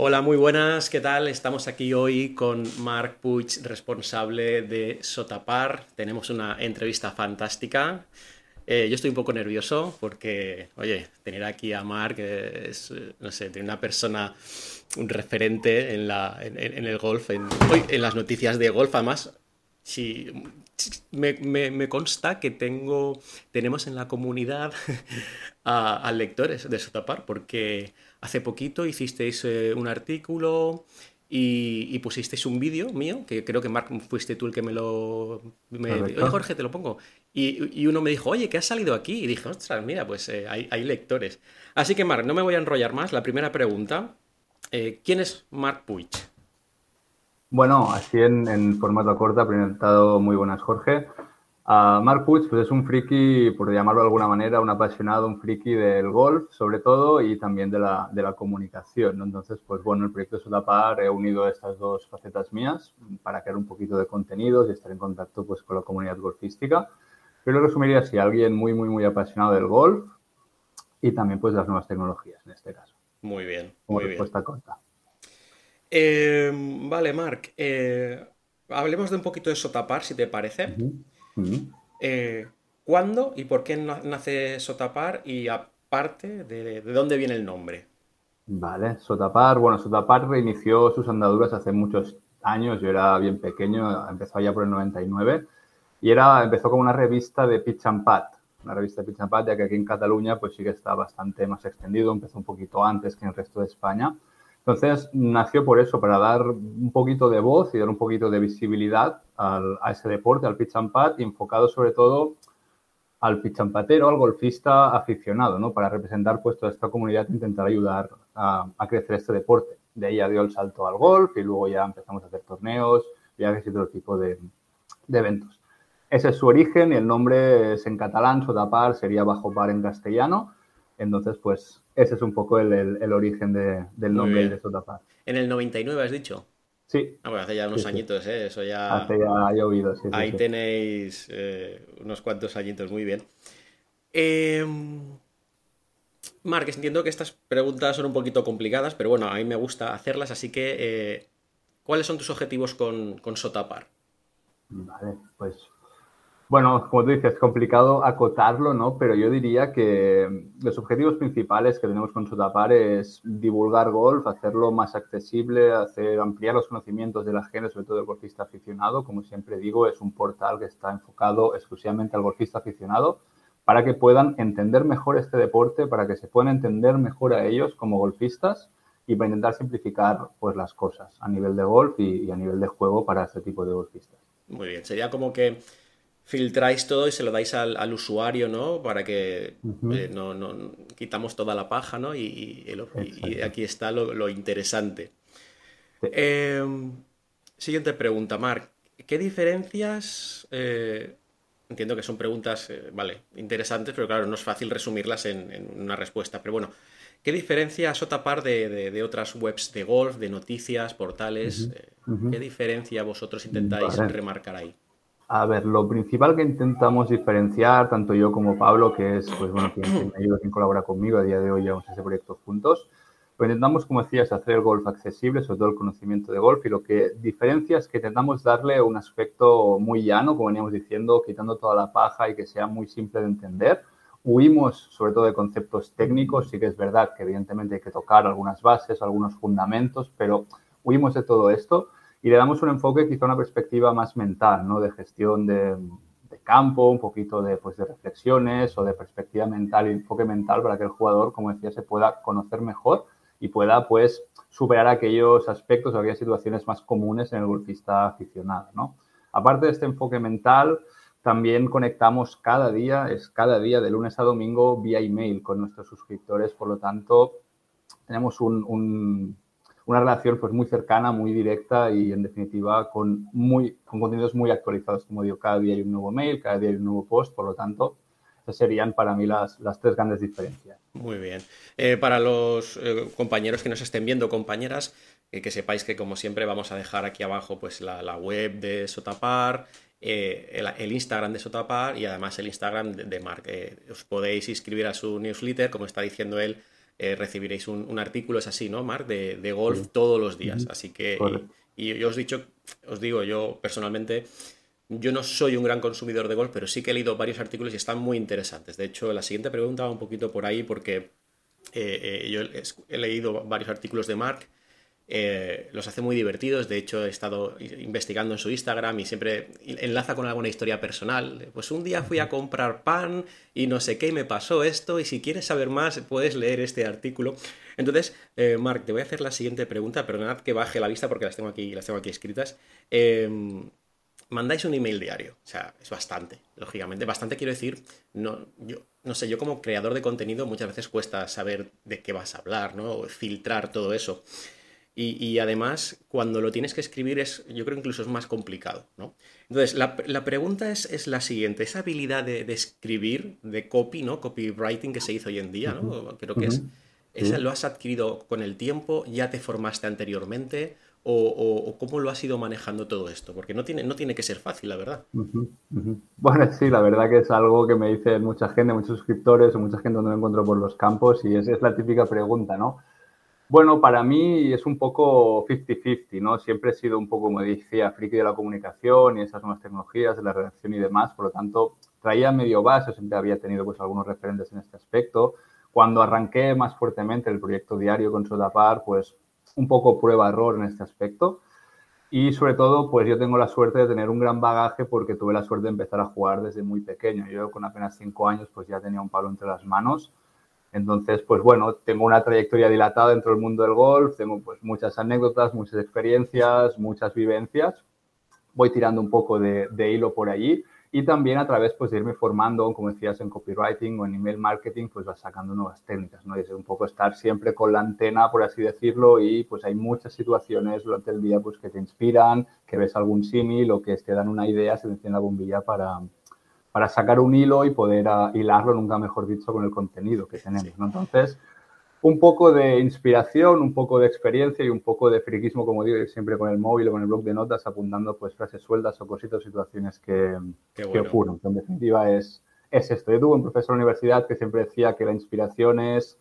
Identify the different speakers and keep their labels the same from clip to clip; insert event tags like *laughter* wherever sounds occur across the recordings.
Speaker 1: Hola, muy buenas, ¿qué tal? Estamos aquí hoy con Marc Puig, responsable de Sotapar. Tenemos una entrevista fantástica. Eh, yo estoy un poco nervioso porque, oye, tener aquí a Marc es, no sé, tiene una persona, un referente en, la, en, el golf, en, en las noticias de golf. Además, si, me, consta que tengo, tenemos en la comunidad *laughs* a, lectores de Sotapar porque hace poquito hicisteis eh, un artículo y, pusisteis un vídeo mío, que creo que Mark fuiste tú el que me lo... oye, Jorge, te lo pongo. Y, uno me dijo, oye, ¿qué ha salido aquí? Y dije, ostras, mira, pues eh, hay, lectores. Así que, Mark, no me voy a enrollar más. La primera pregunta, eh, ¿quién es Mark Puig?
Speaker 2: Bueno, así en, en formato corta, presentado muy buenas, Jorge. Uh, Mark Puig pues es un friki, por llamarlo de alguna manera, un apasionado, un friki del golf, sobre todo, y también de la, de la comunicación. Entonces, pues bueno, el proyecto Sudapar he unido estas dos facetas mías para crear un poquito de contenidos y estar en contacto pues, con la comunidad golfística. Yo lo resumiría así, alguien muy, muy, muy apasionado del golf y también pues de las nuevas tecnologías en este caso.
Speaker 1: Muy bien, muy
Speaker 2: respuesta corta.
Speaker 1: Eh, vale, Mark, eh, hablemos de un poquito de Sotapar, si te parece. Eh, ¿Cuándo y por qué nace Sotapar? Y aparte, de, dónde viene el nombre?
Speaker 2: Vale, Sotapar, bueno, Sotapar reinició sus andaduras hace muchos años, yo era bien pequeño, empezó allá por el 99, y era, empezó como una revista de pitch and pat, una revista de pitch and pat, ya que aquí en Cataluña pues sí que está bastante más extendido, empezó un poquito antes que en el resto de España. Entonces, nació por eso, para dar un poquito de voz y dar un poquito de visibilidad a ese deporte, al pitch and pat, enfocado sobre todo al pitch and patero, al golfista aficionado, ¿no? Para representar pues esta comunidad e intentar ayudar a, crecer este deporte. De ahí ya dio el salto al golf y luego ya empezamos a hacer torneos, viajes y todo tipo de, eventos. Ese es su origen y el nombre es en catalán, Sotapar sería bajo par en castellano. Entonces, pues ese es un poco el, origen del nombre de Sotapar.
Speaker 1: ¿En el 99 has dicho?
Speaker 2: Sí.
Speaker 1: Ah, bueno, hace ya unos añitos, ¿eh? Eso ya...
Speaker 2: Hace ya ha llovido, sí.
Speaker 1: Ahí tenéis eh, unos cuantos añitos, muy bien. Eh... Marques, entiendo que estas preguntas son un poquito complicadas, pero bueno, a mí me gusta hacerlas, así que eh, ¿cuáles son tus objetivos con, con Sotapar?
Speaker 2: Vale, pues bueno, como tú dices, es complicado acotarlo, ¿no? Pero yo diría que los objetivos principales que tenemos con Sotapar es divulgar golf, hacerlo más accesible, hacer ampliar los conocimientos de la gente, sobre todo del golfista aficionado. Como siempre digo, es un portal que está enfocado exclusivamente al golfista aficionado para que puedan entender mejor este deporte, para que se puedan entender mejor a ellos como golfistas y para intentar simplificar pues las cosas a nivel de golf y, a nivel de juego para este tipo de golfistas.
Speaker 1: Muy bien, sería como que filtráis todo y se lo dais al, usuario, ¿no? Para que eh, no, no, quitamos toda la paja, ¿no? Y, aquí está lo, interesante. Em, siguiente pregunta, Marc. ¿Qué diferencias... Eh, entiendo que son preguntas, eh, vale, interesantes, pero claro, no es fácil resumirlas en, una respuesta. Pero bueno, ¿qué diferencia Sotapar de, de, otras webs de golf, de noticias, portales? ¿Qué diferencia vosotros intentáis remarcar ahí?
Speaker 2: A ver, lo principal que intentamos diferenciar, tanto yo como Pablo, que es pues, bueno, quien, me ayuda, quien colabora conmigo, a día de hoy llevamos ese proyecto juntos, pues intentamos, como decías, hacer el golf accesible, sobre todo el conocimiento de golf, y lo que diferencia es que intentamos darle un aspecto muy llano, como veníamos diciendo, quitando toda la paja y que sea muy simple de entender. Huimos sobre todo de conceptos técnicos, sí que es verdad que evidentemente hay que tocar algunas bases, algunos fundamentos, pero huimos de todo esto y le damos un enfoque quizá una perspectiva más mental, ¿no? De gestión de, campo, un poquito de, pues, de reflexiones o de perspectiva mental y enfoque mental para que el jugador, como decía, se pueda conocer mejor y pueda, pues, superar aquellos aspectos o aquellas situaciones más comunes en el golfista aficionado, ¿no? Aparte de este enfoque mental, también conectamos cada día, es cada día de lunes a domingo vía email con nuestros suscriptores, por lo tanto, tenemos un una relación pues muy cercana, muy directa y en definitiva con, muy, con contenidos muy actualizados. Como digo, cada día hay un nuevo mail, cada día hay un nuevo post, por lo tanto, esas serían para mí las, las tres grandes diferencias.
Speaker 1: Muy bien. Eh, para los eh, compañeros que nos estén viendo, compañeras, eh, que sepáis que como siempre vamos a dejar aquí abajo pues la, web de Sotapar, el, el, Instagram de Sotapar y además el Instagram de, de Mark. os podéis inscribir a su newsletter, como está diciendo él, recibiréis un, artículo, es así, ¿no, Mark? De, golf todos los días. Así que, y, yo os, dicho, os digo, yo personalmente, yo no soy un gran consumidor de golf, pero sí que he leído varios artículos y están muy interesantes. De hecho, la siguiente pregunta va un poquito por ahí porque yo he leído varios artículos de Mark eh, los hace muy divertidos. De hecho, he estado investigando en su Instagram y siempre enlaza con alguna historia personal. Pues un día fui a comprar pan y no sé qué, y me pasó esto. Y si quieres saber más, puedes leer este artículo. Entonces, eh, Marc, te voy a hacer la siguiente pregunta. Perdonad que baje la vista porque las tengo aquí, las tengo aquí escritas. Em, mandáis un email diario. O sea, es bastante, lógicamente. Bastante quiero decir, no, yo, no sé, yo como creador de contenido muchas veces cuesta saber de qué vas a hablar, ¿no? filtrar todo eso. Y, además, cuando lo tienes que escribir, es, yo creo incluso es más complicado, ¿no? Entonces, la, pregunta es, la siguiente. Esa habilidad de, escribir, de copy, ¿no? Copywriting que se hizo hoy en día, ¿no? Creo que es... ¿Esa lo has adquirido con el tiempo? ¿Ya te formaste anteriormente? O, cómo lo has ido manejando todo esto? Porque no tiene, no tiene que ser fácil, la verdad.
Speaker 2: Bueno, sí, la verdad que es algo que me dice mucha gente, muchos suscriptores o mucha gente cuando me encuentro por los campos y esa es la típica pregunta, ¿no? Bueno, para mí es un poco 50-50, ¿no? Siempre he sido un poco, como decía, friki de la comunicación y esas nuevas tecnologías, de la redacción y demás, por lo tanto, traía medio base, siempre había tenido pues algunos referentes en este aspecto. Cuando arranqué más fuertemente el proyecto diario con Sodapar, pues un poco prueba-error en este aspecto. Y sobre todo, pues yo tengo la suerte de tener un gran bagaje porque tuve la suerte de empezar a jugar desde muy pequeño. Yo con apenas cinco años pues ya tenía un palo entre las manos entonces, pues bueno, tengo una trayectoria dilatada dentro del mundo del golf, tengo pues muchas anécdotas, muchas experiencias, muchas vivencias. Voy tirando un poco de, hilo por allí y también a través pues, de irme formando, como decías, en copywriting o en email marketing, pues vas sacando nuevas técnicas, ¿no? Y es un poco estar siempre con la antena, por así decirlo, y pues hay muchas situaciones durante el día pues que te inspiran, que ves algún símil o que te dan una idea, se te enciende la bombilla para, para sacar un hilo y poder ah, hilarlo, nunca mejor dicho, con el contenido que tenemos. Entonces, un poco de inspiración, un poco de experiencia y un poco de friquismo, como digo, siempre con el móvil o con el blog de notas, apuntando pues frases sueltas o cositas o situaciones que, que ocurren. En definitiva, es, es esto. Yo tuve un profesor en la universidad que siempre decía que la inspiración es,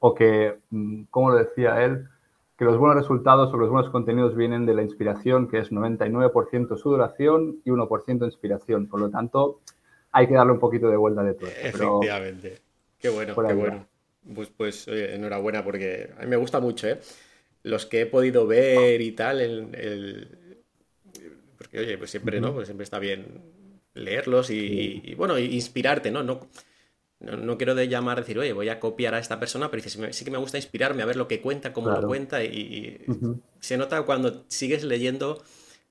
Speaker 2: o que, mm, ¿cómo lo decía él? Que los buenos resultados o los buenos contenidos vienen de la inspiración, que es 99% sudoración y 1% inspiración. Por lo tanto, hay que darle un poquito de vuelta de todo.
Speaker 1: Efectivamente. qué bueno, qué bueno. Pues, pues enhorabuena, porque a mí me gusta mucho, ¿eh? Los que he podido ver y tal, el, porque oye, pues siempre, ¿no? Pues siempre está bien leerlos y, y bueno, inspirarte, ¿no? no no, quiero de llamar, decir, oye, voy a copiar a esta persona, pero sí, que me gusta inspirarme a ver lo que cuenta, cómo lo cuenta, y, se nota cuando sigues leyendo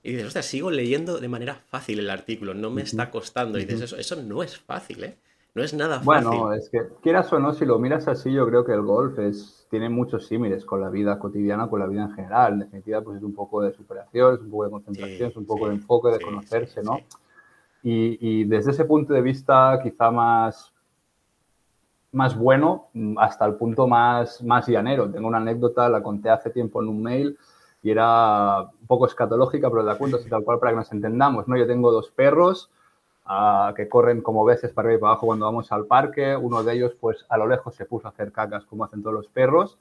Speaker 1: y dices, ostras, sigo leyendo de manera fácil el artículo, no me está costando, y dices, eso, eso no es fácil, ¿eh? No es nada
Speaker 2: fácil. Bueno, es que quieras o no, si lo miras así, yo creo que el golf es, tiene muchos símiles con la vida cotidiana, con la vida en general. En definitiva, pues es un poco de superación, es un poco de concentración, es un poco de enfoque, de conocerse, ¿no? Y, y, desde ese punto de vista, quizá más más bueno mm, hasta el punto más, más llanero. Tengo una anécdota, la conté hace tiempo en un mail y era un poco escatológica, pero la cuento así tal cual para que nos entendamos. ¿no? Yo tengo dos perros ah, que corren como veces para arriba y para abajo cuando vamos al parque. Uno de ellos, pues a lo lejos se puso a hacer cacas como hacen todos los perros.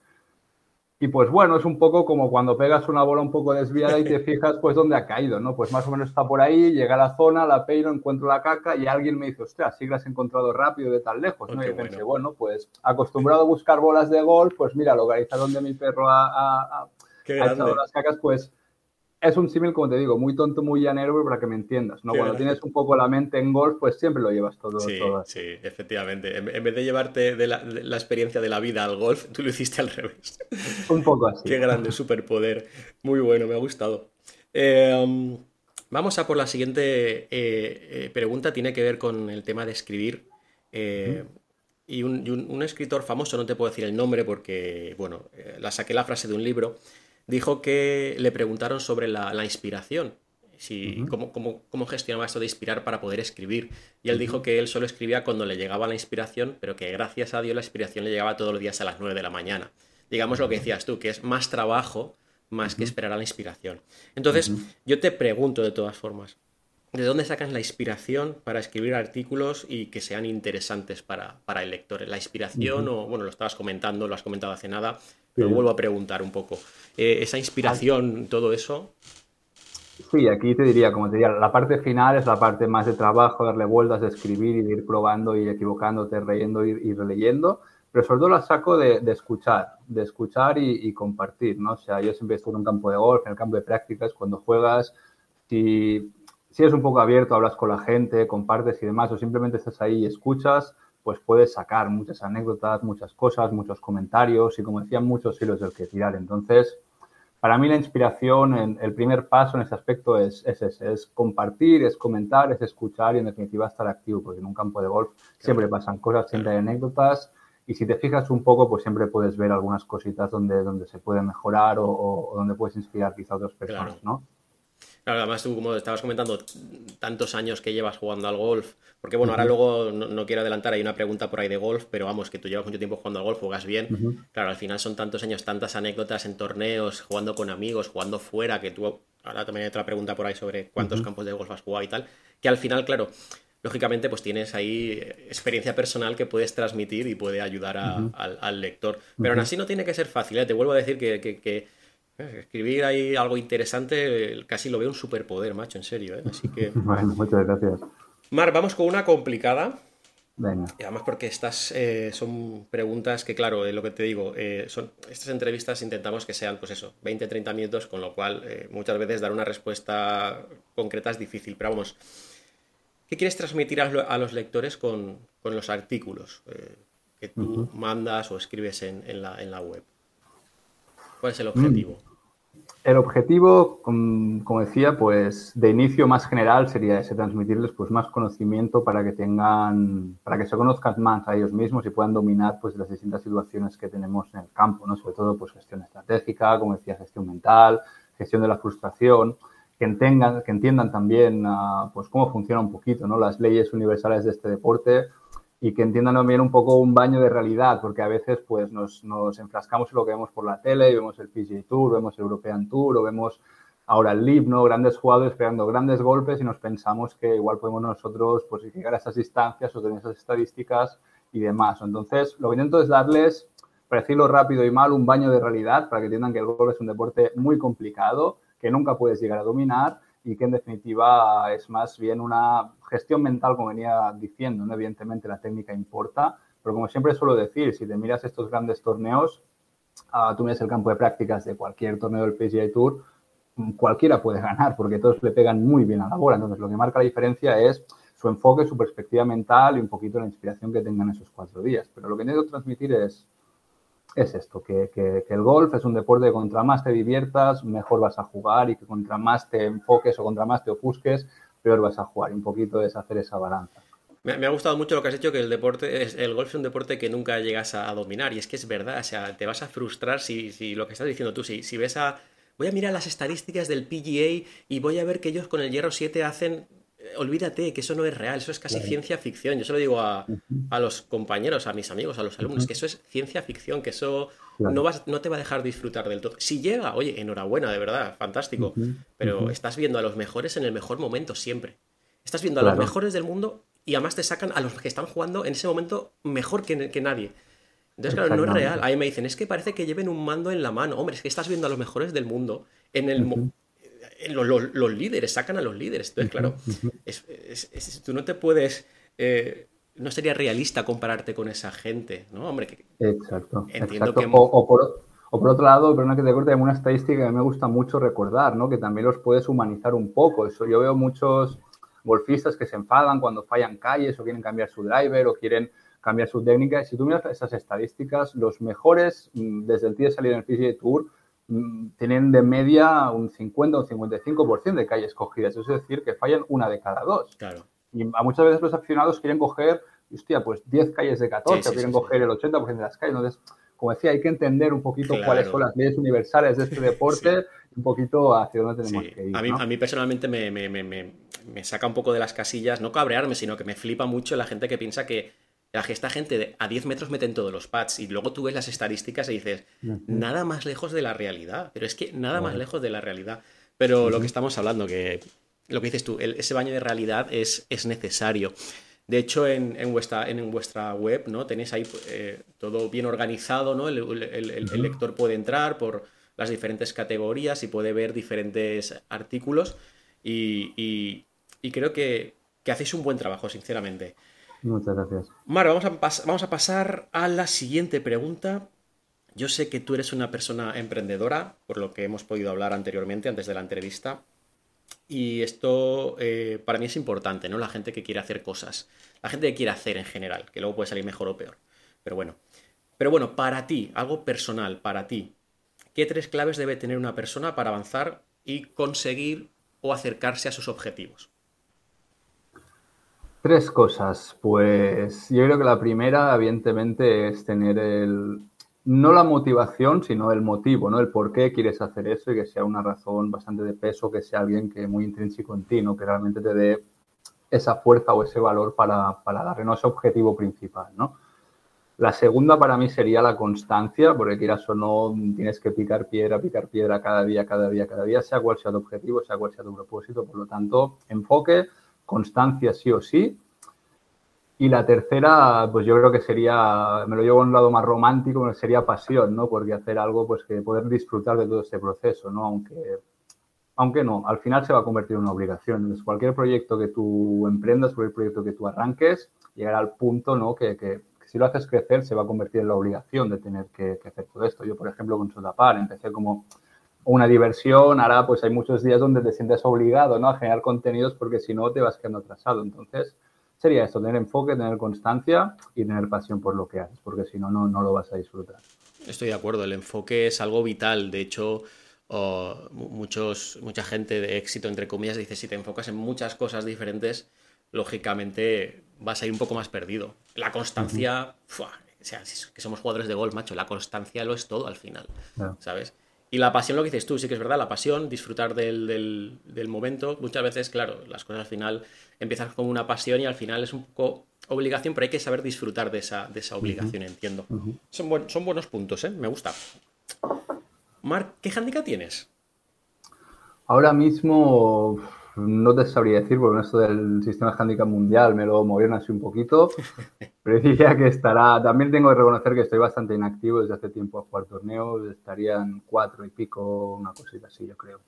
Speaker 2: Y pues bueno, es un poco como cuando pegas una bola un poco desviada y te *laughs* fijas pues dónde ha caído, ¿no? Pues más o menos está por ahí, llega a la zona, la peino, encuentro la caca y alguien me dice, ostras, sí la has encontrado rápido de tan lejos, ¿no? y pensé, bueno. pues acostumbrado a buscar bolas de golf, pues mira, localizar donde mi perro ha, ha, ha echado las cacas, pues es un símil, como te digo, muy tonto, muy llanero, para que me entiendas, ¿no? Cuando tienes un poco la mente en golf, pues siempre lo llevas todo.
Speaker 1: Sí, sí, efectivamente. En, vez de llevarte de la, experiencia de la vida al golf, tú lo hiciste al revés.
Speaker 2: Un poco así.
Speaker 1: Qué grande superpoder. Muy bueno, me ha gustado. Em, vamos a por la siguiente eh, eh, pregunta, tiene que ver con el tema de escribir. Eh, y, un, escritor famoso, no te puedo decir el nombre porque, bueno, la saqué la frase de un libro, dijo que le preguntaron sobre la, inspiración, si, cómo, gestionaba esto de inspirar para poder escribir. Y él dijo que él solo escribía cuando le llegaba la inspiración, pero que gracias a Dios la inspiración le llegaba todos los días a las 9 de la mañana. Digamos lo que decías tú, que es más trabajo más que esperar a la inspiración. Entonces, yo te pregunto de todas formas, ¿De dónde sacan la inspiración para escribir artículos y que sean interesantes para, el lector? La inspiración, o bueno, lo estabas comentando, lo has comentado hace nada, pero vuelvo a preguntar un poco. Eh, esa inspiración, todo eso.
Speaker 2: Sí, aquí te diría, como te diría, la parte final es la parte más de trabajo, darle vueltas, de escribir y de ir probando y equivocándote, reyendo y, releyendo, pero sobre todo la saco de, escuchar, de escuchar y, compartir, ¿no? O sea, yo siempre estoy en un campo de golf, en el campo de prácticas, cuando juegas, si, si eres un poco abierto, hablas con la gente, compartes y demás, o simplemente estás ahí y escuchas, pues puedes sacar muchas anécdotas, muchas cosas, muchos comentarios y, como decía, muchos hilos del que tirar. Entonces, para mí la inspiración, el primer paso en ese aspecto es, ese, es compartir, es comentar, es escuchar y en definitiva estar activo, porque en un campo de golf siempre pasan cosas, siempre hay anécdotas y si te fijas un poco, pues siempre puedes ver algunas cositas donde, donde se puede mejorar o, donde puedes inspirar quizá a otras personas, ¿no?
Speaker 1: Claro, además tú, como estabas comentando, tantos años que llevas jugando al golf, porque bueno, ahora luego no, quiero adelantar, hay una pregunta por ahí de golf, pero vamos, que tú llevas mucho tiempo jugando al golf, juegas bien. Claro, al final son tantos años, tantas anécdotas en torneos, jugando con amigos, jugando fuera, que tú, ahora también hay otra pregunta por ahí sobre cuántos campos de golf has jugado y tal, que al final, claro, lógicamente pues tienes ahí experiencia personal que puedes transmitir y puede ayudar al, lector. Pero aún así no tiene que ser fácil, ¿eh? te vuelvo a decir que Escribir ahí algo interesante casi lo veo un superpoder, macho, en serio. ¿eh? Así que... *laughs*
Speaker 2: bueno, muchas gracias.
Speaker 1: Mar, vamos con una complicada.
Speaker 2: Venga.
Speaker 1: Y además porque estas eh, son preguntas que, claro, es lo que te digo, eh, son, estas entrevistas intentamos que sean, pues eso, 20, 30 minutos, con lo cual muchas veces dar una respuesta concreta es difícil. Pero vamos, ¿qué quieres transmitir a, los lectores con, los artículos que tú mandas o escribes en, la, en la web? ¿Cuál es el objetivo?
Speaker 2: El objetivo, como decía, pues de inicio más general sería ese, transmitirles pues más conocimiento para que tengan, para que se conozcan más a ellos mismos y puedan dominar pues las distintas situaciones que tenemos en el campo, ¿no? Sobre todo pues gestión estratégica, como decía, gestión mental, gestión de la frustración, que entiendan, que entiendan también ah, pues cómo funciona un poquito, ¿no? Las leyes universales de este deporte y que entiendan también un poco un baño de realidad, porque a veces pues nos, nos, enfrascamos en lo que vemos por la tele, y vemos el PGA Tour, vemos el European Tour, o vemos ahora el LIV, ¿no? Grandes jugadores pegando grandes golpes y nos pensamos que igual podemos nosotros pues llegar a esas distancias o tener esas estadísticas y demás. Entonces, lo que intento es darles, para decirlo rápido y mal, un baño de realidad para que entiendan que el golf es un deporte muy complicado, que nunca puedes llegar a dominar y que en definitiva es más bien una gestión mental, como venía diciendo, ¿no? evidentemente la técnica importa, pero como siempre suelo decir, si te miras estos grandes torneos, uh, tú miras el campo de prácticas de cualquier torneo del PGA Tour, cualquiera puede ganar porque todos le pegan muy bien a la bola. Entonces, lo que marca la diferencia es su enfoque, su perspectiva mental y un poquito la inspiración que tengan esos cuatro días. Pero lo que necesito transmitir es es esto, que, el golf es un deporte que contra más te diviertas, mejor vas a jugar y que contra más te enfoques o contra más te ofusques, peor vas a jugar. Un poquito es hacer esa balanza.
Speaker 1: Me, ha gustado mucho lo que has dicho, que el deporte, es, el golf es un deporte que nunca llegas a, dominar. Y es que es verdad, o sea, te vas a frustrar si, si lo que estás diciendo tú, si, si ves a... Voy a mirar las estadísticas del PGA y voy a ver que ellos con el hierro 7 hacen olvídate que eso no es real, eso es casi ciencia ficción. Yo se lo digo a, los compañeros, a mis amigos, a los alumnos, que eso es ciencia ficción, que eso no, vas, no te va a dejar disfrutar del todo. Si llega, oye, enhorabuena, de verdad, fantástico, pero estás viendo a los mejores en el mejor momento siempre. Estás viendo a los mejores del mundo y además te sacan a los que están jugando en ese momento mejor que, que nadie. Entonces, claro, no es real. Ahí me dicen, es que parece que lleven un mando en la mano. Hombre, es que estás viendo a los mejores del mundo en el, los, líderes, sacan a los líderes. Entonces, claro, tú no te puedes... Eh, no sería realista compararte con esa gente, ¿no? Hombre, que,
Speaker 2: exacto. O, por, otro lado, perdona que te corte, hay una estadística que me gusta mucho recordar, ¿no? Que también los puedes humanizar un poco. Eso yo veo muchos golfistas que se enfadan cuando fallan calles o quieren cambiar su driver o quieren cambiar su técnica. Si tú miras esas estadísticas, los mejores mm, desde el día de salir en el PGA Tour tienen de media un 50 o un 55% de calles cogidas. Es decir, que fallan una de cada dos.
Speaker 1: Claro.
Speaker 2: Y a muchas veces los aficionados quieren coger, hostia, pues 10 calles de 14, quieren coger el 80% de las calles. Entonces, como decía, hay que entender un poquito cuáles son las leyes universales de este *laughs* deporte, un poquito hacia dónde tenemos que ir.
Speaker 1: A mí, a mí personalmente me, me, me, me, saca un poco de las casillas, no cabrearme, sino que me flipa mucho la gente que piensa que esta gente a 10 metros meten todos los pads y luego tú ves las estadísticas y dices, nada más lejos de la realidad. Pero es que nada más lejos de la realidad. Pero lo que estamos hablando, que lo que dices tú, ese baño de realidad es, es necesario. De hecho, en, vuestra, en vuestra web ¿no? tenéis ahí eh, todo bien organizado, ¿no? El, lector puede entrar por las diferentes categorías y puede ver diferentes artículos y, creo que, hacéis un buen trabajo, sinceramente.
Speaker 2: Muchas gracias.
Speaker 1: Mar, vamos a, vamos a pasar a la siguiente pregunta. Yo sé que tú eres una persona emprendedora, por lo que hemos podido hablar anteriormente, antes de la entrevista. Y esto eh, para mí es importante, ¿no? La gente que quiere hacer cosas. La gente que quiere hacer en general, que luego puede salir mejor o peor. Pero bueno. Pero bueno, para ti, algo personal, para ti, ¿qué tres claves debe tener una persona para avanzar y conseguir o acercarse a sus objetivos?
Speaker 2: Tres cosas. Pues yo creo que la primera, evidentemente, es tener el, no la motivación, sino el motivo, ¿no? El por qué quieres hacer eso y que sea una razón bastante de peso, que sea alguien que muy intrínseco en ti. Que realmente te dé esa fuerza o ese valor para, para darle ese objetivo principal, ¿no? La segunda para mí sería la constancia, porque quieras o no, tienes que picar piedra, picar piedra cada día, cada día, cada día, sea cual sea tu objetivo, sea cual sea tu propósito. Por lo tanto, enfoque, constancia sí o sí, y la tercera, pues yo creo que sería, me lo llevo a un lado más romántico, sería pasión, ¿no? Porque hacer algo, pues que poder disfrutar de todo este proceso, ¿no? Aunque, aunque no, al final se va a convertir en una obligación. Entonces, cualquier proyecto que tú emprendas, cualquier proyecto que tú arranques, llegará al punto, ¿no? Que, que, si lo haces crecer, se va a convertir en la obligación de tener que, hacer todo esto. Yo, por ejemplo, con Sotapar, empecé como una diversión, ahora pues hay muchos días donde te sientes obligado, ¿no? A generar contenidos porque si no te vas quedando atrasado. Entonces, sería esto, tener enfoque, tener constancia y tener pasión por lo que haces, porque si no, no, lo vas a disfrutar.
Speaker 1: Estoy de acuerdo, el enfoque es algo vital. De hecho, muchos, mucha gente de éxito, entre comillas, dice, si te enfocas en muchas cosas diferentes, lógicamente vas a ir un poco más perdido. La constancia, o sea, que somos jugadores de golf, macho, la constancia lo es todo al final, ¿sabes? Y la pasión, lo que dices tú, sí que es verdad, la pasión, disfrutar del, momento. Muchas veces, claro, las cosas al final empiezan como una pasión y al final es un poco obligación, pero hay que saber disfrutar de esa, de esa obligación, entiendo. son, son buenos puntos, ¿eh? Me gusta. Marc, ¿qué handicap tienes?
Speaker 2: Ahora mismo no te sabría decir, porque esto del sistema handicap mundial me lo movieron así un poquito, *laughs* pero diría que estará, también tengo que reconocer que estoy bastante inactivo desde hace tiempo a jugar torneos, estarían cuatro y pico, una cosita así, yo creo.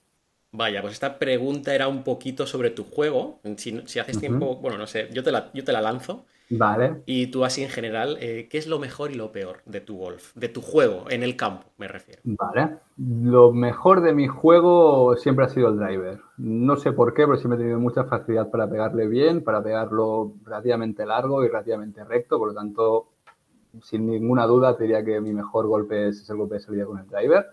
Speaker 1: Vaya, pues esta pregunta era un poquito sobre tu juego. Si, haces tiempo, bueno, no sé, yo te la, yo te la lanzo.
Speaker 2: Vale.
Speaker 1: Y tú así en general, eh, ¿qué es lo mejor y lo peor de tu golf? De tu juego, en el campo, me refiero.
Speaker 2: Vale. Lo mejor de mi juego siempre ha sido el driver. No sé por qué, pero siempre he tenido mucha facilidad para pegarle bien, para pegarlo relativamente largo y relativamente recto. Por lo tanto, sin ninguna duda, te diría que mi mejor golpe es el golpe de salida con el driver.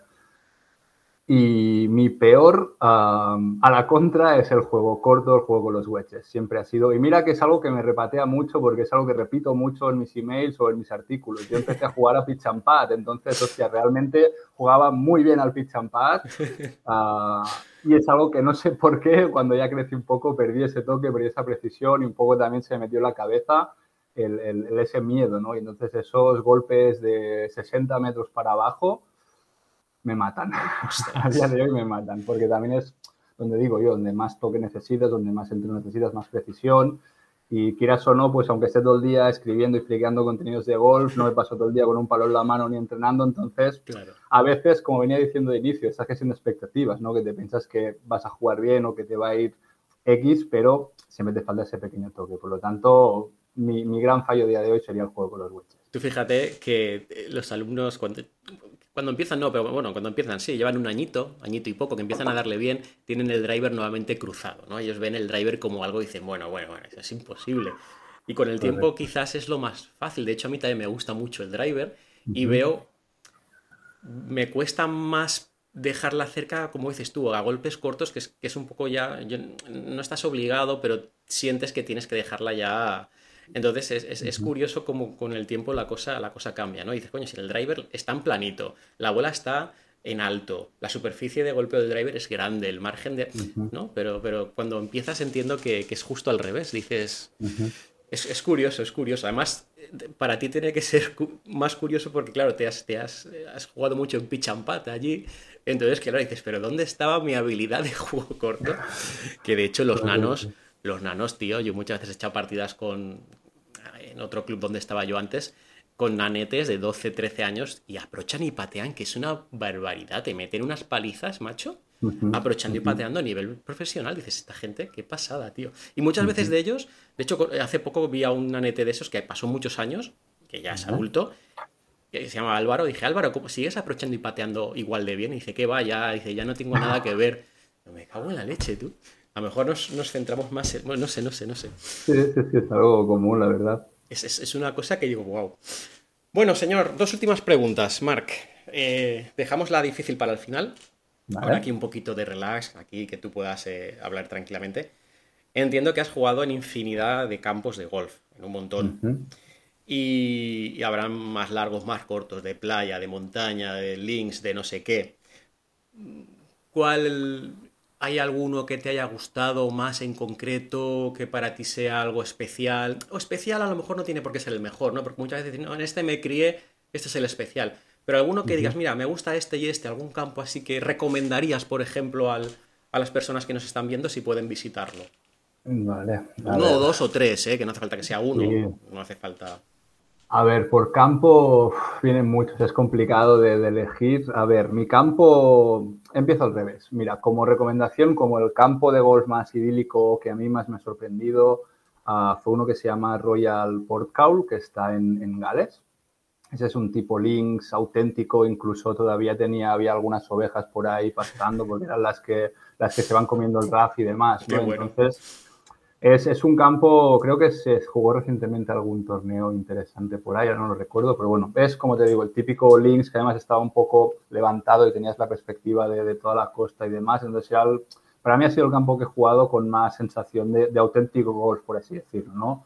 Speaker 2: Y mi peor a la contra es el juego corto, el juego con los wedges. Siempre ha sido. Y mira que es algo que me repatea mucho porque es algo que repito mucho en mis emails o en mis artículos. Yo empecé a jugar a pitch and pad, entonces, hostia, realmente jugaba muy bien al pitch and pad. *laughs* Ah, y es algo que no sé por qué, cuando ya crecí un poco, perdí ese toque, perdí esa precisión y un poco también se me metió en la cabeza el, el, ese miedo, ¿no? Y entonces esos golpes de 60 metros para abajo me matan. *laughs* A día de hoy me matan, porque también es donde digo yo, donde más toque necesitas, donde más entreno necesitas, más precisión. Y quieras o no, pues aunque esté todo el día escribiendo y explicando contenidos de golf, no me paso todo el día con un palo en la mano ni entrenando. Entonces, a veces, como venía diciendo de inicio, estás haciendo expectativas, ¿no? Que te piensas que vas a jugar bien o que te va a ir X, pero siempre te falta ese pequeño toque. Por lo tanto, mi, mi gran fallo día de hoy sería el juego con los wedges.
Speaker 1: Tú fíjate que los alumnos, cuando, cuando empiezan, no, pero bueno, cuando empiezan, sí, llevan un añito, añito y poco, que empiezan a darle bien, tienen el driver nuevamente cruzado, ¿no? Ellos ven el driver como algo y dicen, bueno, bueno, bueno, eso es imposible. Y con el tiempo quizás es lo más fácil. De hecho, a mí también me gusta mucho el driver y veo, me cuesta más dejarla cerca, como dices tú, a golpes cortos, que es, que es un poco ya, no estás obligado, pero sientes que tienes que dejarla ya entonces es, curioso cómo con el tiempo la cosa, la cosa cambia, ¿no? dices, coño, si el driver está en planito, la bola está en alto, la superficie de golpeo del driver es grande, el margen de... ¿no? Pero, pero cuando empiezas entiendo que, es justo al revés, dices... es, curioso, es curioso. Además, para ti tiene que ser más curioso porque, claro, te has, te has, has jugado mucho en pitch and pat allí. Entonces, claro, dices, pero ¿dónde estaba mi habilidad de juego corto? Que de hecho los nanos, los nanos, tío, yo muchas veces he echado partidas con, en otro club donde estaba yo antes, con nanetes de 12, 13 años y aprochan y patean, que es una barbaridad. Te meten unas palizas, macho, aprochando y pateando a nivel profesional. Dices, esta gente, qué pasada, tío. Y muchas veces de ellos, de hecho, hace poco vi a un nanete de esos que pasó muchos años, que ya es adulto, que se llama Álvaro. Dije, Álvaro, ¿cómo sigues aprochando y pateando igual de bien? Y dice, ¿qué va? Ya, dice, ya no tengo nada que ver. Me cago en la leche, tú. A lo mejor nos, centramos más en... Bueno, no sé, no sé, no sé.
Speaker 2: Sí, sí, sí, es algo común, la verdad.
Speaker 1: Es, una cosa que digo, wow. Bueno, señor, dos últimas preguntas, Marc. Eh, dejamos la difícil para el final. Ahora aquí un poquito de relax, aquí que tú puedas eh, hablar tranquilamente. Entiendo que has jugado en infinidad de campos de golf, en un montón. y, y, habrán más largos, más cortos, de playa, de montaña, de links, de no sé qué. ¿Cuál ¿Hay alguno que te haya gustado más en concreto, que para ti sea algo especial? O especial a lo mejor no tiene por qué ser el mejor, ¿no? Porque muchas veces no, en este me crié, este es el especial. Pero alguno que digas, mira, me gusta este y este, algún campo así que recomendarías, por ejemplo, a las personas que nos están viendo si pueden visitarlo.
Speaker 2: Vale.
Speaker 1: Uno o dos o tres, ¿eh? que no hace falta que sea uno, no hace falta.
Speaker 2: A ver, por campo vienen muchos, es complicado de, elegir. A ver, mi campo empiezo al revés. Mira, como recomendación, como el campo de golf más idílico que a mí más me ha sorprendido, ah, fue uno que se llama Royal Port Caul, que está en, Gales. Ese es un tipo links auténtico, incluso todavía tenía, había algunas ovejas por ahí pastando, porque eran las que, las que se van comiendo el RAF y demás. Entonces, es, un campo, creo que se jugó recientemente algún torneo interesante por ahí, no lo recuerdo, pero bueno, es como te digo, el típico links que además estaba un poco levantado y tenías la perspectiva de, toda la costa y demás. Entonces, para mí ha sido el campo que he jugado con más sensación de, auténtico golf, por así decirlo, ¿no?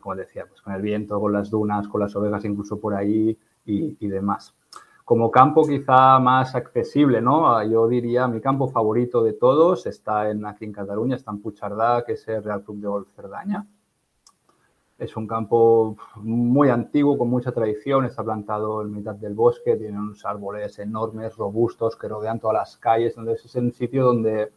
Speaker 2: como decía, pues con el viento, con las dunas, con las ovejas incluso por ahí y demás como campo quizá más accesible, ¿no? Ah, yo diría mi campo favorito de todos está en, aquí en Cataluña, está en Puigcerdá, que es el Real Club de Golf Cerdaña. Es un campo muy antiguo, con mucha tradición, está plantado en mitad del bosque, tiene unos árboles enormes, robustos, que rodean todas las calles, entonces es un sitio donde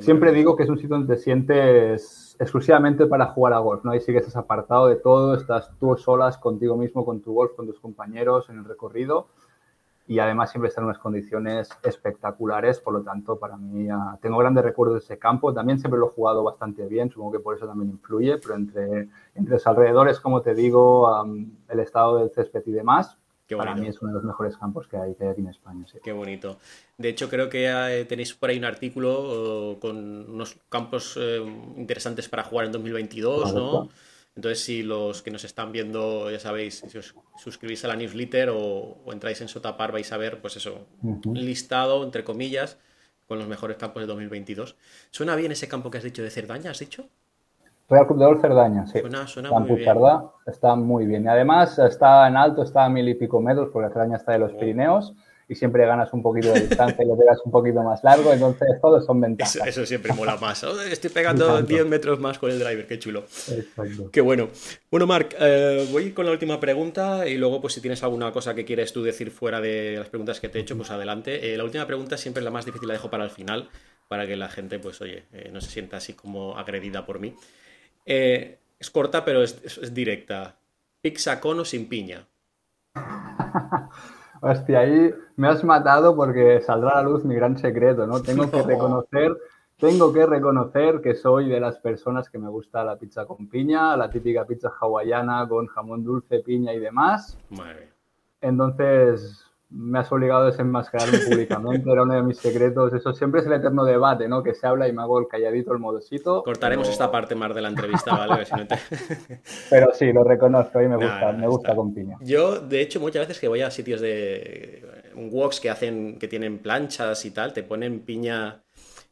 Speaker 2: siempre digo que es un sitio donde te sientes exclusivamente para jugar a golf, ¿no? Ahí sí que estás apartado de todo, estás tú solas contigo mismo, con tu golf, con tus compañeros en el recorrido y además siempre están en unas condiciones espectaculares, por lo tanto, para mí tengo grandes recuerdos de ese campo, también siempre lo he jugado bastante bien, supongo que por eso también influye, pero entre, entre los alrededores, como te digo, el estado del césped y demás, para mí es uno de los mejores campos que hay, aquí en España.
Speaker 1: Qué bonito. De hecho, creo que eh, tenéis por ahí un artículo con unos campos eh, interesantes para jugar en 2022, ¿no? Entonces, si los que nos están viendo, ya sabéis, si os suscribís a la newsletter o, entráis en Sotapar, vais a ver, pues eso, un listado, entre comillas, con los mejores campos de 2022. ¿Suena bien ese campo que has dicho de Cerdaña, has dicho?
Speaker 2: Real Club de Golf Cerdaña, sí.
Speaker 1: Suena, suena muy bien.
Speaker 2: está muy bien. Y además está en alto, está a mil y pico metros, porque Cerdaña está de los Pirineos y siempre ganas un poquito de distancia y lo pegas un poquito más largo, entonces todos son ventajas.
Speaker 1: Eso, siempre mola más. *laughs* estoy pegando 10 metros más con el driver, qué chulo. Exacto. Qué bueno. Bueno, Marc, eh, voy con la última pregunta y luego, pues si tienes alguna cosa que quieres tú decir fuera de las preguntas que te he hecho, pues adelante. Eh, la última pregunta siempre es la más difícil, la dejo para el final, para que la gente, pues oye, eh, no se sienta así como agredida por mí. Es corta, pero es, es directa. ¿Pizza con o sin piña? *laughs*
Speaker 2: Hostia, ahí me has matado porque saldrá a la luz mi gran secreto, ¿no? Tengo que *laughs* reconocer, tengo que reconocer que soy de las personas que me gusta la pizza con piña, la típica pizza hawaiana con jamón dulce, piña y demás. Madre. Entonces, me has obligado a desenmascararme *laughs* públicamente, era uno de mis secretos. Eso siempre es el eterno debate, ¿no? Que se habla y me hago el calladito, el modosito.
Speaker 1: Cortaremos esta parte más de la entrevista, ¿vale? *laughs*
Speaker 2: pero sí, lo reconozco y me gusta, me gusta con piña.
Speaker 1: Yo, de hecho, muchas veces que voy a sitios de un walks que hacen, que tienen planchas y tal, te ponen piña,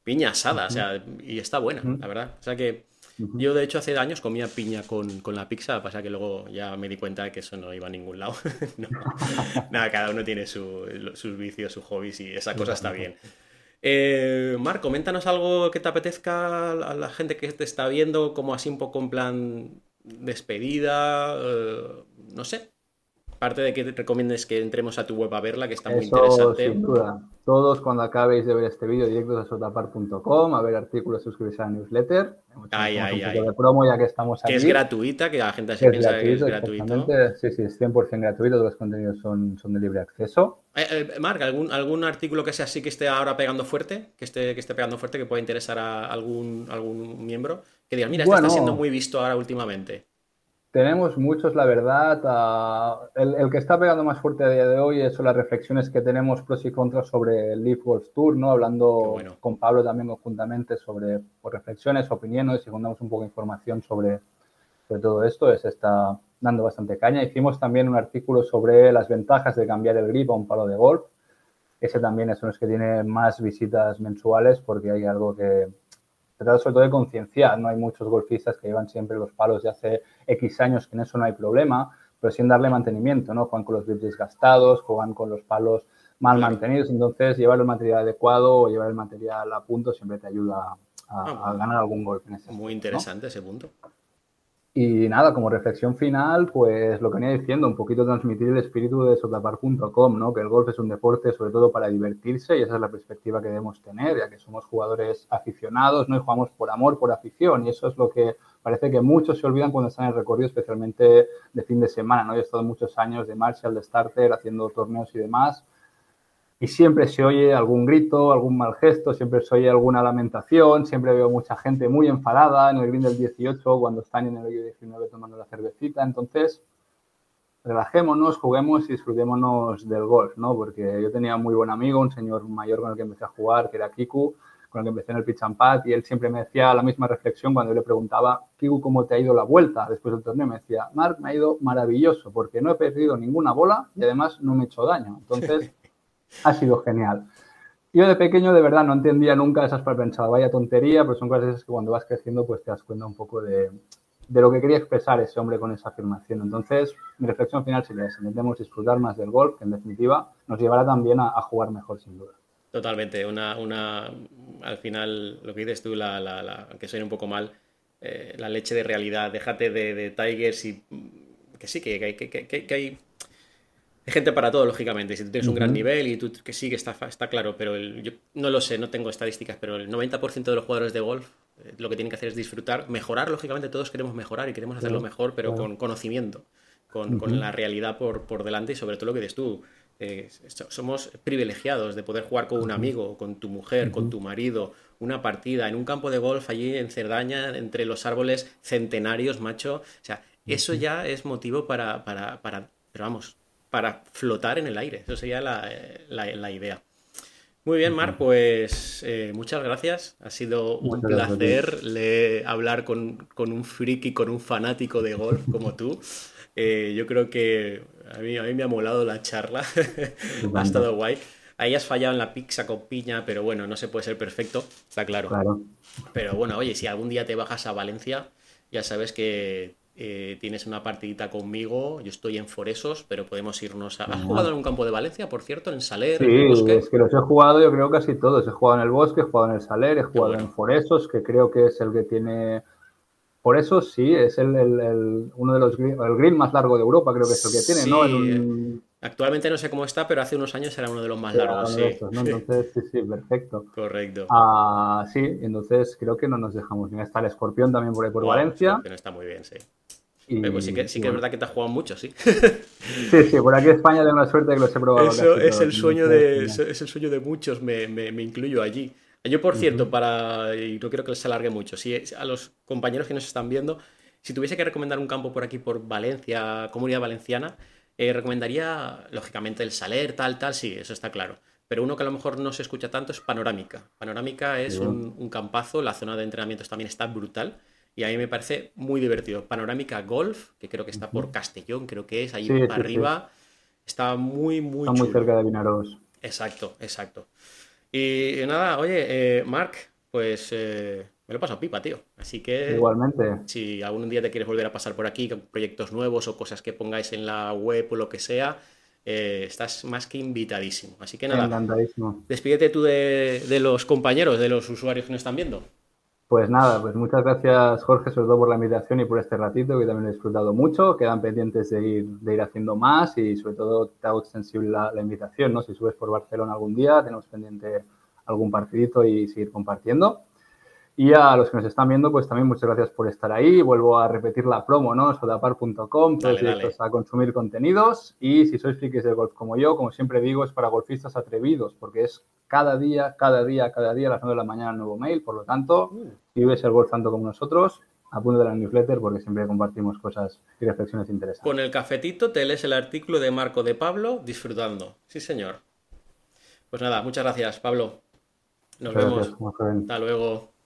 Speaker 1: piña asada, o sea, y está buena, la verdad. O sea que yo, de hecho, hace años comía piña con, la pizza, pasa que luego ya me di cuenta de que eso no iba a ningún lado. *laughs* *laughs* Nada, cada uno tiene sus vicios, sus hobbies y esa cosa está bien. Eh, Marc, coméntanos algo que te apetezca a la gente que te está viendo, como así un poco en plan despedida, no sé, Aparte de que recomiendes que entremos a tu web a verla, que está muy interesante.
Speaker 2: Sin duda. Todos cuando acabéis de ver este vídeo, directos a sotapar.com, a ver artículos, suscribirse a la newsletter.
Speaker 1: Ay, ay, ay.
Speaker 2: De promo ya que estamos aquí.
Speaker 1: Que es gratuita, que la gente se piensa que es gratuito.
Speaker 2: Sí, sí, es 100% gratuito, todos los contenidos son, son de libre acceso.
Speaker 1: Eh, eh, Marc, ¿algún, ¿algún artículo que sea así que esté ahora pegando fuerte? Que esté, que esté pegando fuerte, que pueda interesar a algún, algún miembro? Que diga, mira, este está siendo muy visto ahora últimamente.
Speaker 2: Tenemos muchos, la verdad. el, que está pegando más fuerte a día de hoy son las reflexiones que tenemos pros y contras sobre el Leaf Golf Tour, ¿no? Hablando con Pablo también conjuntamente sobre pues, reflexiones, opiniones y contamos un poco de información sobre, sobre todo esto. Se está dando bastante caña. Hicimos también un artículo sobre las ventajas de cambiar el grip a un palo de golf. Ese también es uno que tiene más visitas mensuales porque hay algo que, se trata sobre todo de concienciar, ¿no? Hay muchos golfistas que llevan siempre los palos de hace X años, que en eso no hay problema, pero sin darle mantenimiento, ¿no? Juegan con los grips desgastados, juegan con los palos mal mantenidos, entonces llevar el material adecuado o llevar el material a punto siempre te ayuda a, ah, ganar algún golpe en ese
Speaker 1: Muy interesante ese punto.
Speaker 2: Y nada, como reflexión final, pues lo que venía diciendo, un poquito transmitir el espíritu de sotlapar.com, ¿no? Que el golf es un deporte sobre todo para divertirse y esa es la perspectiva que debemos tener, ya que somos jugadores aficionados, ¿no? Y jugamos por amor, por afición y eso es lo que parece que muchos se olvidan cuando están en el recorrido, especialmente de fin de semana, ¿no? Yo he estado muchos años de Marshall, de Starter, haciendo torneos y demás y siempre se oye algún grito, algún mal gesto, siempre se oye alguna lamentación, siempre veo mucha gente muy enfadada en el green del 18 cuando están en el hoyo 19 tomando la cervecita. Entonces, relajémonos, juguemos y disfrutémonos del golf, ¿no? Porque yo tenía muy buen amigo, un señor mayor con el que empecé a jugar, que era Kiku, con el que empecé en el pitch and pad, y él siempre me decía la misma reflexión cuando yo le preguntaba, Kiku, ¿cómo te ha ido la vuelta después del torneo? Me decía, Mark, me ha ido maravilloso, porque no he perdido ninguna bola y además no me he hecho daño. Entonces, *laughs* ha sido genial. Yo de pequeño de verdad no entendía nunca esas pensaba, vaya tontería, pero son cosas que cuando vas creciendo pues te das cuenta un poco de, lo que quería expresar ese hombre con esa afirmación. Entonces, mi reflexión final sería esa, intentemos disfrutar más del golf, que en definitiva nos llevará también a, jugar mejor sin duda.
Speaker 1: Totalmente, una, una, al final, lo que dices tú, la, la, aunque suene un poco mal, eh, la leche de realidad, déjate de, de Tigers y que sí, que, que, que, que hay hay gente para todo, lógicamente. Si tú tienes un gran nivel y tú que sí, que está, está claro, pero yo no lo sé, no tengo estadísticas, pero el 90% de los jugadores de golf eh, lo que tienen que hacer es disfrutar, mejorar, lógicamente todos queremos mejorar y queremos hacerlo mejor, pero con conocimiento, con, la realidad por, por, delante y sobre todo lo que dices tú. Eh, somos privilegiados de poder jugar con un amigo, con tu mujer, con tu marido, una partida en un campo de golf allí en Cerdaña, entre los árboles centenarios, macho. O sea, eso ya es motivo para, para, para pero vamos, para flotar en el aire. Eso sería la, idea. Muy bien, Mar, pues eh, muchas gracias. Ha sido un placer hablar con, un friki, con un fanático de golf como tú. Eh, yo creo que a mí, a mí me ha molado la charla. *laughs* ha estado guay. Ahí has fallado en la pizza con piña, pero bueno, no se puede ser perfecto, está claro. claro. Pero bueno, oye, si algún día te bajas a Valencia, ya sabes que eh, tienes una partidita conmigo, yo estoy en Foresos, pero podemos irnos a... ¿Has jugado en un campo de Valencia, por cierto, en Saler?
Speaker 2: Sí, es que los he jugado yo creo casi todos. He jugado en el Bosque, he jugado en el Saler, he jugado en Foresos, que creo que es el que tiene... Foresos, sí, es el, uno de los el green más largo de Europa, creo que es el que tiene, ¿no?
Speaker 1: Actualmente no sé cómo está, pero hace unos años era uno de los más largos, sí.
Speaker 2: Entonces, sí, sí, perfecto.
Speaker 1: Correcto.
Speaker 2: Ah, sí, entonces creo que no nos dejamos bien. Está el Escorpión también por ahí por Valencia.
Speaker 1: está muy bien, sí. Pues sí que, sí que es verdad que te has jugado mucho, sí. *laughs*
Speaker 2: Sí, sí, por aquí en España tengo la suerte de que los he probado.
Speaker 1: Eso es el, sueño de, es el sueño de muchos, me, me, me incluyo allí. Yo, por cierto, para, y no quiero que les alargue mucho, si a los compañeros que nos están viendo, si tuviese que recomendar un campo por aquí, por Valencia, Comunidad Valenciana, eh, recomendaría, lógicamente, el Saler, tal, tal, sí, eso está claro. Pero uno que a lo mejor no se escucha tanto es Panorámica. Panorámica es un, un, campazo, la zona de entrenamientos también está brutal y a mí me parece muy divertido. Panorámica Golf, que creo que está por Castellón, creo que es, ahí arriba. Está muy, muy
Speaker 2: Está muy cerca de Vinaros.
Speaker 1: Exacto, exacto. Y, nada, oye, eh, Marc, pues eh, me lo paso pipa, tío. Así que.
Speaker 2: Igualmente.
Speaker 1: Si algún día te quieres volver a pasar por aquí con proyectos nuevos o cosas que pongáis en la web o lo que sea, eh, estás más que invitadísimo. Así que nada. Despídete tú de, de los compañeros, de los usuarios que nos están viendo.
Speaker 2: Pues nada, pues muchas gracias Jorge, sobre todo por la invitación y por este ratito que también he disfrutado mucho. Quedan pendientes de ir, de ir haciendo más y sobre todo te hago extensible la, la invitación, ¿no? Si subes por Barcelona algún día, tenemos pendiente algún partidito y seguir compartiendo. Y a los que nos están viendo, pues también muchas gracias por estar ahí. Vuelvo a repetir la promo, ¿no? Sodapar.com, todos directos a consumir contenidos. Y si sois frikis de golf como yo, como siempre digo, es para golfistas atrevidos, porque es cada día, cada día, cada día a las 9 de la mañana el nuevo mail. Por lo tanto, si vives el golf tanto como nosotros, apúntate a la newsletter porque siempre compartimos cosas y reflexiones interesantes.
Speaker 1: Con el cafetito te lees el artículo de Marco de Pablo disfrutando. Sí, señor. Pues nada, muchas gracias, Pablo. Nos vemos. Hasta luego.